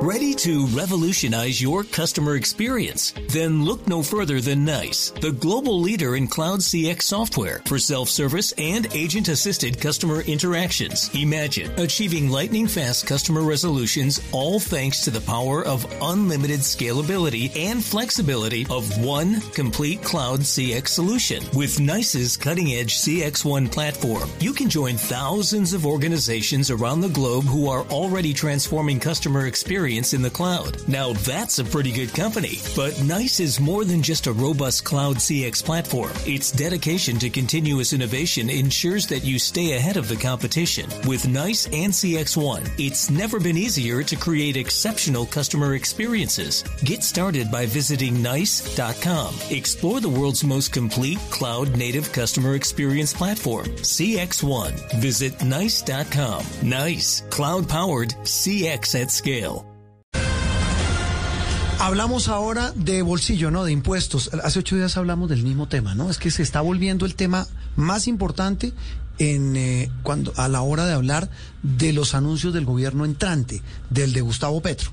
Ready to revolutionize your customer experience? Then look no further than NICE, the global leader in cloud CX software for self-service and agent-assisted customer interactions. Imagine achieving lightning fast customer resolutions all thanks to the power of unlimited scalability and flexibility of one complete cloud CX solution. With NICE's cutting edge CX1 platform, you can join thousands of organizations around the globe who are already transforming customer experience in the cloud. Now that's a pretty good company. But NICE is more than just a robust cloud CX platform. Its dedication to continuous innovation ensures that you stay ahead of the competition. With NICE and CX1, it's never been easier to create exceptional customer experiences. Get started by visiting NICE.com. Explore the world's most complete cloud native customer experience platform, CX1. Visit NICE.com. NICE, cloud powered CX at scale. Hablamos ahora de bolsillo, ¿no? De impuestos. Hace ocho días hablamos del mismo tema, ¿no? Es que se está volviendo el tema más importante en eh, cuando a la hora de hablar de los anuncios del gobierno entrante, del de Gustavo Petro.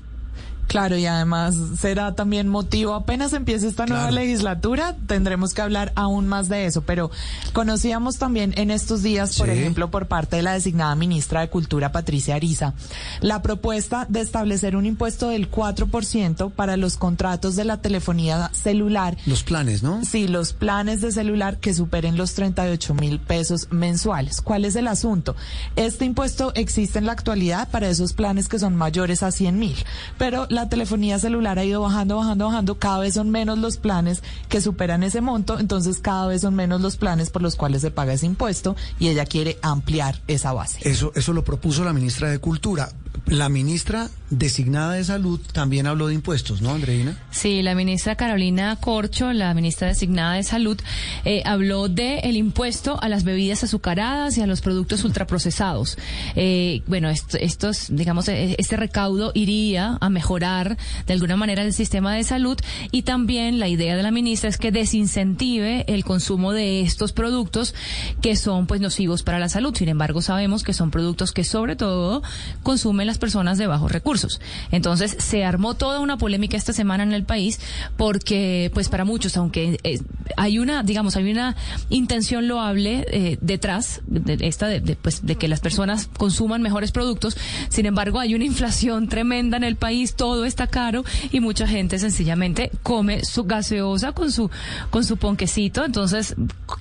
Claro, y además será también motivo, apenas empiece esta nueva legislatura, tendremos que hablar aún más de eso, pero conocíamos también en estos días, por Sí. ejemplo, por parte de la designada ministra de Cultura, Patricia Ariza, la propuesta de establecer un impuesto del 4% para los contratos de la telefonía celular Los planes, ¿no? Sí, los planes de celular que superen los 38 mil pesos mensuales. ¿Cuál es el asunto? Este impuesto existe en la actualidad para esos planes que son mayores a 100 mil, pero la telefonía celular ha ido bajando, bajando, bajando. Cada vez son menos los planes que superan ese monto, entonces cada vez son menos los planes por los cuales se paga ese impuesto y ella quiere ampliar esa base. Eso, eso lo propuso la ministra de Cultura. La ministra designada de Salud también habló de impuestos, ¿no, Andreina? Sí, la ministra Carolina Corcho, la ministra designada de Salud, eh, habló de el impuesto a las bebidas azucaradas y a los productos ultraprocesados. Eh, bueno, est- estos, digamos, eh, este recaudo iría a mejorar de alguna manera el sistema de salud y también la idea de la ministra es que desincentive el consumo de estos productos que son pues nocivos para la salud. Sin embargo, sabemos que son productos que sobre todo consumen las personas de bajos recursos. Entonces, se armó toda una polémica esta semana en el país porque pues para muchos, aunque eh, hay una, digamos, hay una intención loable eh, detrás de esta de, de, pues de que las personas consuman mejores productos, sin embargo, hay una inflación tremenda en el país, todo está caro y mucha gente sencillamente come su gaseosa con su con su ponquecito, entonces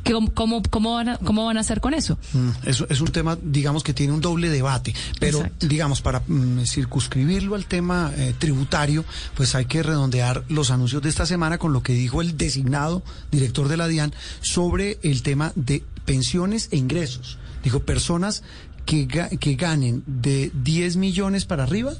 ¿cómo, cómo, cómo van a, cómo van a hacer con eso? Mm, Eso es un tema, digamos, que tiene un doble debate, pero Exacto. digamos, para circunscribirlo al tema eh, tributario, pues hay que redondear los anuncios de esta semana con lo que dijo el designado director de la DIAN sobre el tema de pensiones e ingresos. Dijo, personas que, que ganen de 10 millones para arriba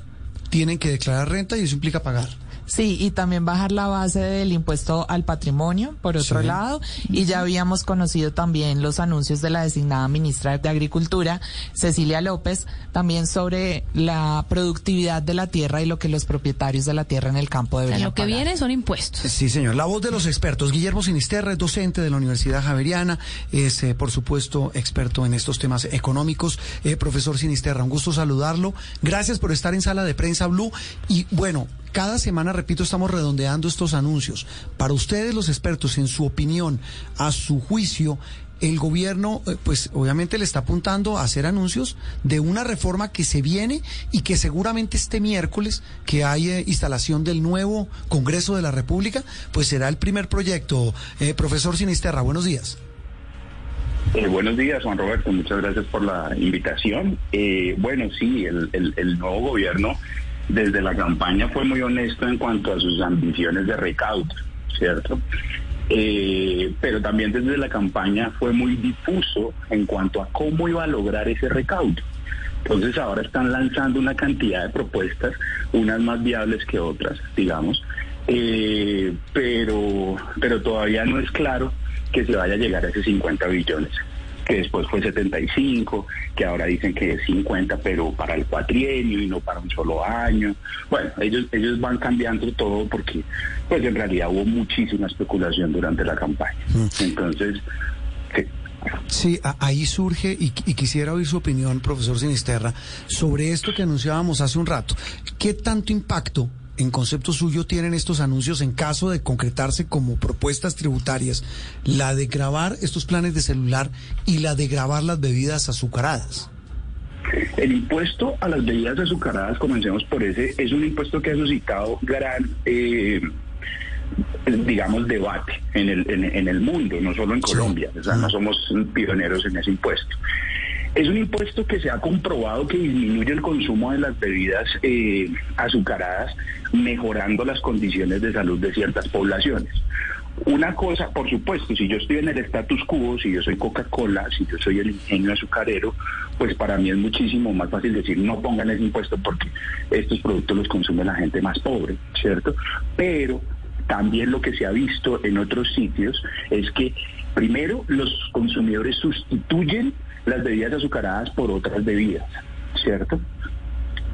tienen que declarar renta y eso implica pagar. Sí, y también bajar la base del impuesto al patrimonio, por otro Sí. lado. Y ya habíamos conocido también los anuncios de la designada ministra de Agricultura, Cecilia López, también sobre la productividad de la tierra y lo que los propietarios de la tierra en el campo O sea, deberían lo que pagar. viene son impuestos. Sí, señor. La voz de los expertos. Guillermo Sinisterra es docente de la Universidad Javeriana, es, eh, por supuesto, experto en estos temas económicos. Eh, profesor Sinisterra, un gusto saludarlo. Gracias por estar en Sala de Prensa Blue. Y bueno, cada semana, repito, estamos redondeando estos anuncios. Para ustedes, los expertos, en su opinión, a su juicio, el gobierno, eh, pues obviamente le está apuntando a hacer anuncios de una reforma que se viene y que seguramente este miércoles, que hay eh, instalación del nuevo Congreso de la República, pues será el primer proyecto. Eh, profesor Sinisterra, buenos días. Eh, buenos días, Juan Roberto. Muchas gracias por la invitación. Bueno, sí, el nuevo gobierno desde la campaña fue muy honesto en cuanto a sus ambiciones de recaudo, ¿cierto? Eh, pero también desde la campaña fue muy difuso en cuanto a cómo iba a lograr ese recaudo. Entonces ahora están lanzando una cantidad de propuestas, unas más viables que otras, digamos, eh, pero, pero todavía no es claro que se vaya a llegar a esos 50 billones, que después fue 75, que ahora dicen que es 50, pero para el cuatrienio y no para un solo año. Bueno, ellos, ellos van cambiando todo porque pues en realidad hubo muchísima especulación durante la campaña. Entonces, sí, Sí, ahí surge y, quisiera oír su opinión, profesor Sinisterra, sobre esto que anunciábamos hace un rato. ¿Qué tanto impacto en concepto suyo tienen estos anuncios en caso de concretarse como propuestas tributarias, la de grabar estos planes de celular y la de grabar las bebidas azucaradas? El impuesto a las bebidas azucaradas, comencemos por ese, es un impuesto que ha suscitado gran... Eh, digamos, debate en el, en, el mundo, no solo en Colombia. O sea, no somos pioneros en ese impuesto. Es un impuesto que se ha comprobado que disminuye el consumo de las bebidas eh, azucaradas, mejorando las condiciones de salud de ciertas poblaciones. Una cosa, por supuesto, si yo estoy en el status quo, si yo soy Coca-Cola, si yo soy el ingenio azucarero, pues para mí es muchísimo más fácil decir no pongan ese impuesto porque estos productos los consume la gente más pobre, ¿cierto? Pero también lo que se ha visto en otros sitios es que primero los consumidores sustituyen las bebidas azucaradas por otras bebidas, ¿cierto?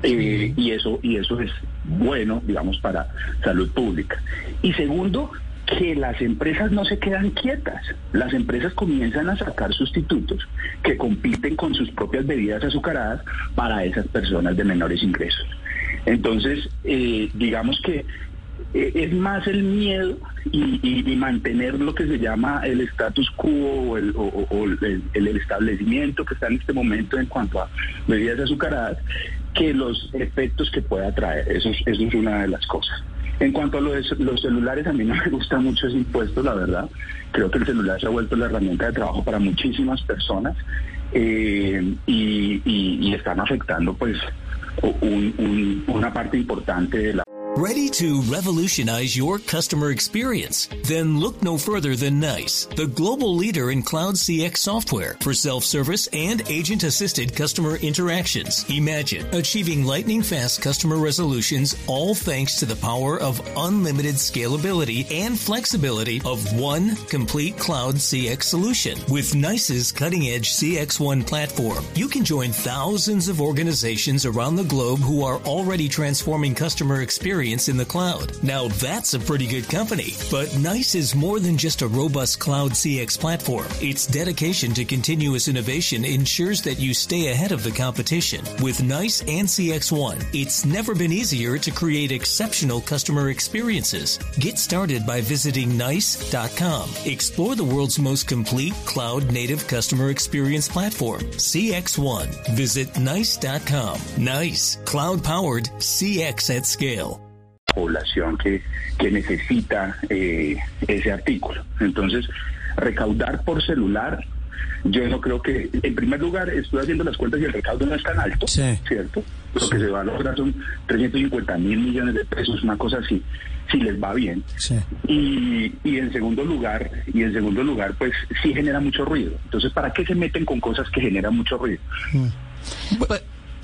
Eh, y eso y eso es bueno, digamos, para salud pública. Y segundo, que las empresas no se quedan quietas. Las empresas comienzan a sacar sustitutos que compiten con sus propias bebidas azucaradas para esas personas de menores ingresos. Entonces, eh, digamos que es más el miedo y, mantener lo que se llama el status quo o, el, establecimiento que está en este momento en cuanto a bebidas azucaradas que los efectos que pueda traer. Eso, eso es una de las cosas. En cuanto a los, los celulares, a mí no me gusta mucho ese impuesto, la verdad. Creo que el celular se ha vuelto la herramienta de trabajo para muchísimas personas eh, y, están afectando pues una parte importante de la... Ready to revolutionize your customer experience? Then look no further than NICE, the global leader in cloud CX software for self-service and agent-assisted customer interactions. Imagine achieving lightning fast customer resolutions all thanks to the power of unlimited scalability and flexibility of one complete cloud CX solution. With NICE's cutting-edge CX1 platform, you can join thousands of organizations around the globe who are already transforming customer experience experience in the cloud. Now that's a pretty good company. But NICE is more than just a robust cloud CX platform. Its dedication to continuous innovation ensures that you stay ahead of the competition. With NICE and CX1, it's never been easier to create exceptional customer experiences. Get started by visiting NICE.com. Explore the world's most complete cloud native customer experience platform, CX1. Visit NICE.com. NICE, cloud powered CX at scale. Población que, que necesita eh, ese artículo. Entonces, recaudar por celular, yo no creo que, en primer lugar, estoy haciendo las cuentas y el recaudo no es tan alto, ¿cierto? Lo que se va a lograr son 350 mil millones de pesos, una cosa así, si les va bien. Y, y en segundo lugar, y en segundo lugar, pues sí genera mucho ruido. Entonces, ¿para qué se meten con cosas que generan mucho ruido? Mm.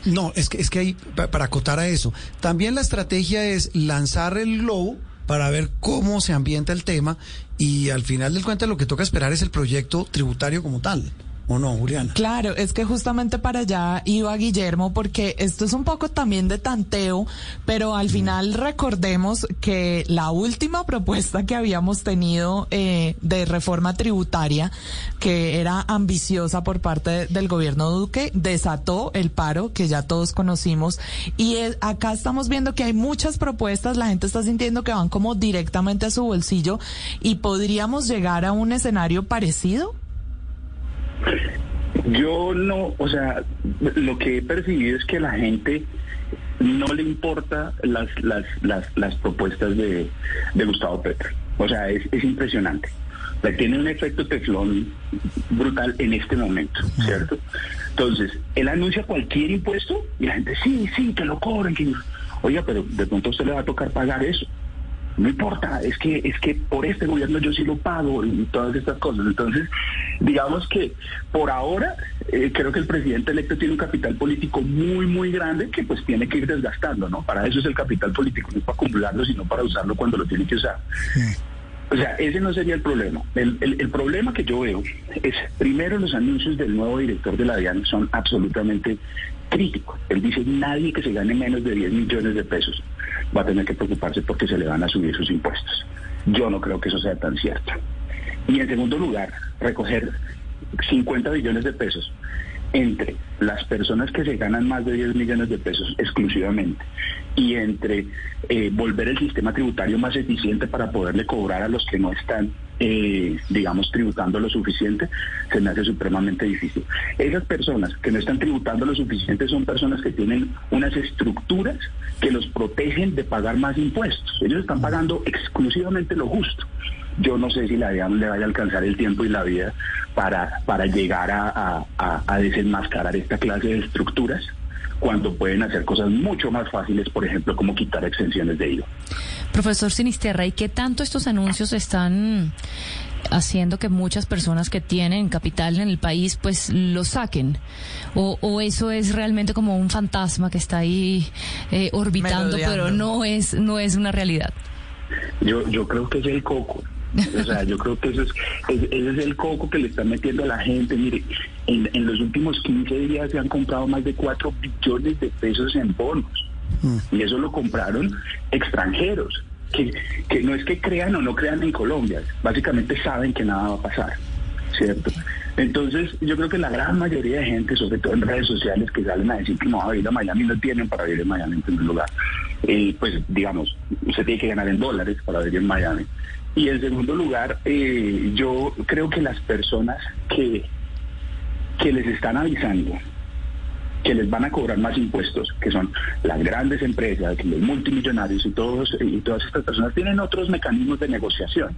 No, es que, es que hay, para acotar a eso, también la estrategia es lanzar el globo para ver cómo se ambienta el tema y al final del cuento lo que toca esperar es el proyecto tributario como tal. ¿O no, Juliana? Claro, es que justamente para allá iba Guillermo, porque esto es un poco también de tanteo, pero al final recordemos que la última propuesta que habíamos tenido eh, de reforma tributaria, que era ambiciosa por parte del gobierno Duque, desató el paro que ya todos conocimos. Y acá estamos viendo que hay muchas propuestas, la gente está sintiendo que van como directamente a su bolsillo y podríamos llegar a un escenario parecido. Yo no, o sea, lo que he percibido es que a la gente no le importa las, las, las, las propuestas de, de, Gustavo Petro. O sea, es, es impresionante. O tiene un efecto teflón brutal en este momento, ¿cierto? Entonces, él anuncia cualquier impuesto y la gente, sí, sí, que lo cobren. Que... Oiga, pero de pronto a usted le va a tocar pagar eso no importa, es que, es que por este gobierno yo sí lo pago y todas estas cosas. Entonces, digamos que por ahora eh, creo que el presidente electo tiene un capital político muy, muy grande que pues tiene que ir desgastando, ¿no? Para eso es el capital político, no para acumularlo, sino para usarlo cuando lo tiene que usar. O sea, ese no sería el problema. El, el, problema que yo veo es, primero, los anuncios del nuevo director de la DIAN son absolutamente críticos. Él dice, nadie que se gane menos de 10 millones de pesos va a tener que preocuparse porque se le van a subir sus impuestos. Yo no creo que eso sea tan cierto. Y en segundo lugar, recoger 50 billones de pesos entre las personas que se ganan más de 10 millones de pesos exclusivamente y entre eh, volver el sistema tributario más eficiente para poderle cobrar a los que no están, eh, digamos, tributando lo suficiente, se me hace supremamente difícil. Esas personas que no están tributando lo suficiente son personas que tienen unas estructuras que los protegen de pagar más impuestos. Ellos están pagando exclusivamente lo justo yo no sé si la vida le vaya a alcanzar el tiempo y la vida para, para llegar a, desenmascarar esta clase de estructuras cuando pueden hacer cosas mucho más fáciles, por ejemplo, como quitar exenciones de IVA. Profesor Sinisterra, ¿y qué tanto estos anuncios están haciendo que muchas personas que tienen capital en el país pues lo saquen? ¿O, eso es realmente como un fantasma que está ahí eh, orbitando, pero no es, no es una realidad? Yo, yo creo que es el coco. O sea, yo creo que eso es, ese es el coco que le están metiendo a la gente. Mire, en, los últimos 15 días se han comprado más de 4 billones de pesos en bonos. Mm. Y eso lo compraron extranjeros, que, que no es que crean o no crean en Colombia, básicamente saben que nada va a pasar, ¿cierto? Entonces, yo creo que la gran mayoría de gente, sobre todo en redes sociales, que salen a decir que no va a ir a Miami, no tienen para vivir en Miami en primer lugar. Eh, pues, digamos, usted tiene que ganar en dólares para vivir en Miami. Y en segundo lugar, eh, yo creo que las personas que, que les están avisando que les van a cobrar más impuestos, que son las grandes empresas, los multimillonarios y todos y todas estas personas tienen otros mecanismos de negociación.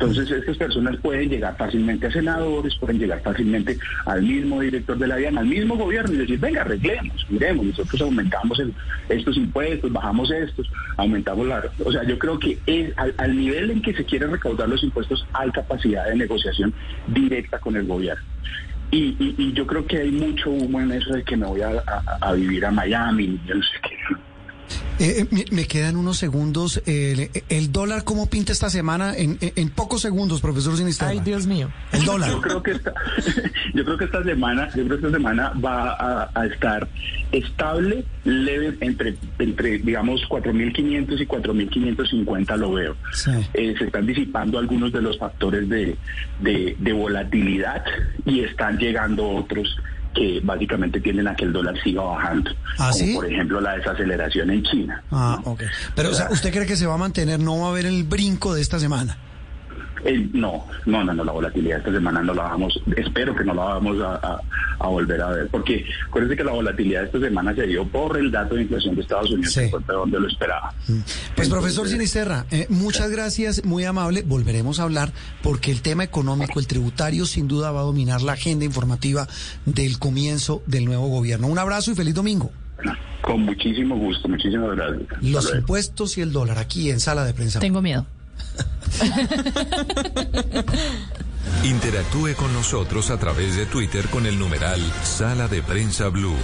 Entonces, estas personas pueden llegar fácilmente a senadores, pueden llegar fácilmente al mismo director de la DIAN, al mismo gobierno y decir, venga, arreglemos, miremos, nosotros aumentamos estos impuestos, bajamos estos, aumentamos la... O sea, yo creo que es, al, nivel en que se quiere recaudar los impuestos hay capacidad de negociación directa con el gobierno. Y, yo creo que hay mucho humo en eso de que me voy a, a vivir a Miami, yo no sé qué. Eh, eh me, quedan unos segundos. el dólar, ¿cómo pinta esta semana? En, en, pocos segundos, profesor Sinisterra. Ay, Dios mío. El dólar. Yo creo que esta, yo creo que esta semana, yo creo que esta semana va a, estar estable, leve, entre, entre digamos, 4.500 y 4.550 lo veo. Eh, se están disipando algunos de los factores de, de, de volatilidad y están llegando otros que básicamente tienden a que el dólar siga bajando. ¿Ah, como por ejemplo la desaceleración en China. Ah, ok. Pero, ¿usted cree que se va a mantener, no va a haber el brinco de esta semana? No, no, no, no, la volatilidad esta semana no la vamos, espero que no la vamos a, volver a ver, porque acuérdense que la volatilidad esta semana se dio por el dato de inflación de Estados Unidos, que fue donde lo esperaba. Mm. Pues profesor Sinisterra, eh, muchas gracias, muy amable, volveremos a hablar, porque el tema económico, el tributario, sin duda va a dominar la agenda informativa del comienzo del nuevo gobierno. Un abrazo y feliz domingo. Con muchísimo gusto, muchísimas gracias. Los impuestos y el dólar aquí en Sala de Prensa. Tengo miedo. Interactúe con nosotros a través de Twitter con el numeral Sala de Prensa Blue.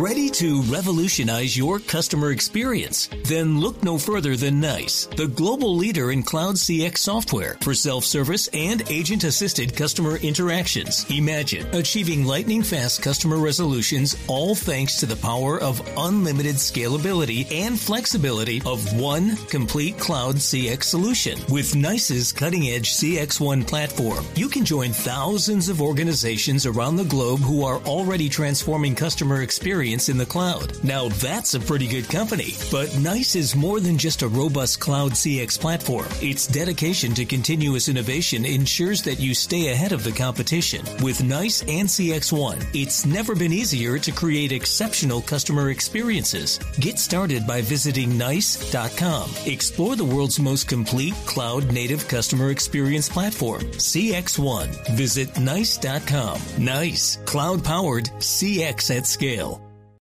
Ready to revolutionize your customer experience? Then look no further than NICE, the global leader in cloud CX software for self-service and agent-assisted customer interactions. Imagine achieving lightning fast customer resolutions all thanks to the power of unlimited scalability and flexibility of one complete cloud CX solution. With NICE's cutting-edge CX1 platform, you can join thousands of organizations around the globe who are already transforming customer experience experience in the cloud. Now that's a pretty good company. But NICE is more than just a robust cloud CX platform. Its dedication to continuous innovation ensures that you stay ahead of the competition. With NICE and CX1, it's never been easier to create exceptional customer experiences. Get started by visiting NICE.com. Explore the world's most complete cloud native customer experience platform, CX1. Visit NICE.com. NICE, cloud powered CX at scale.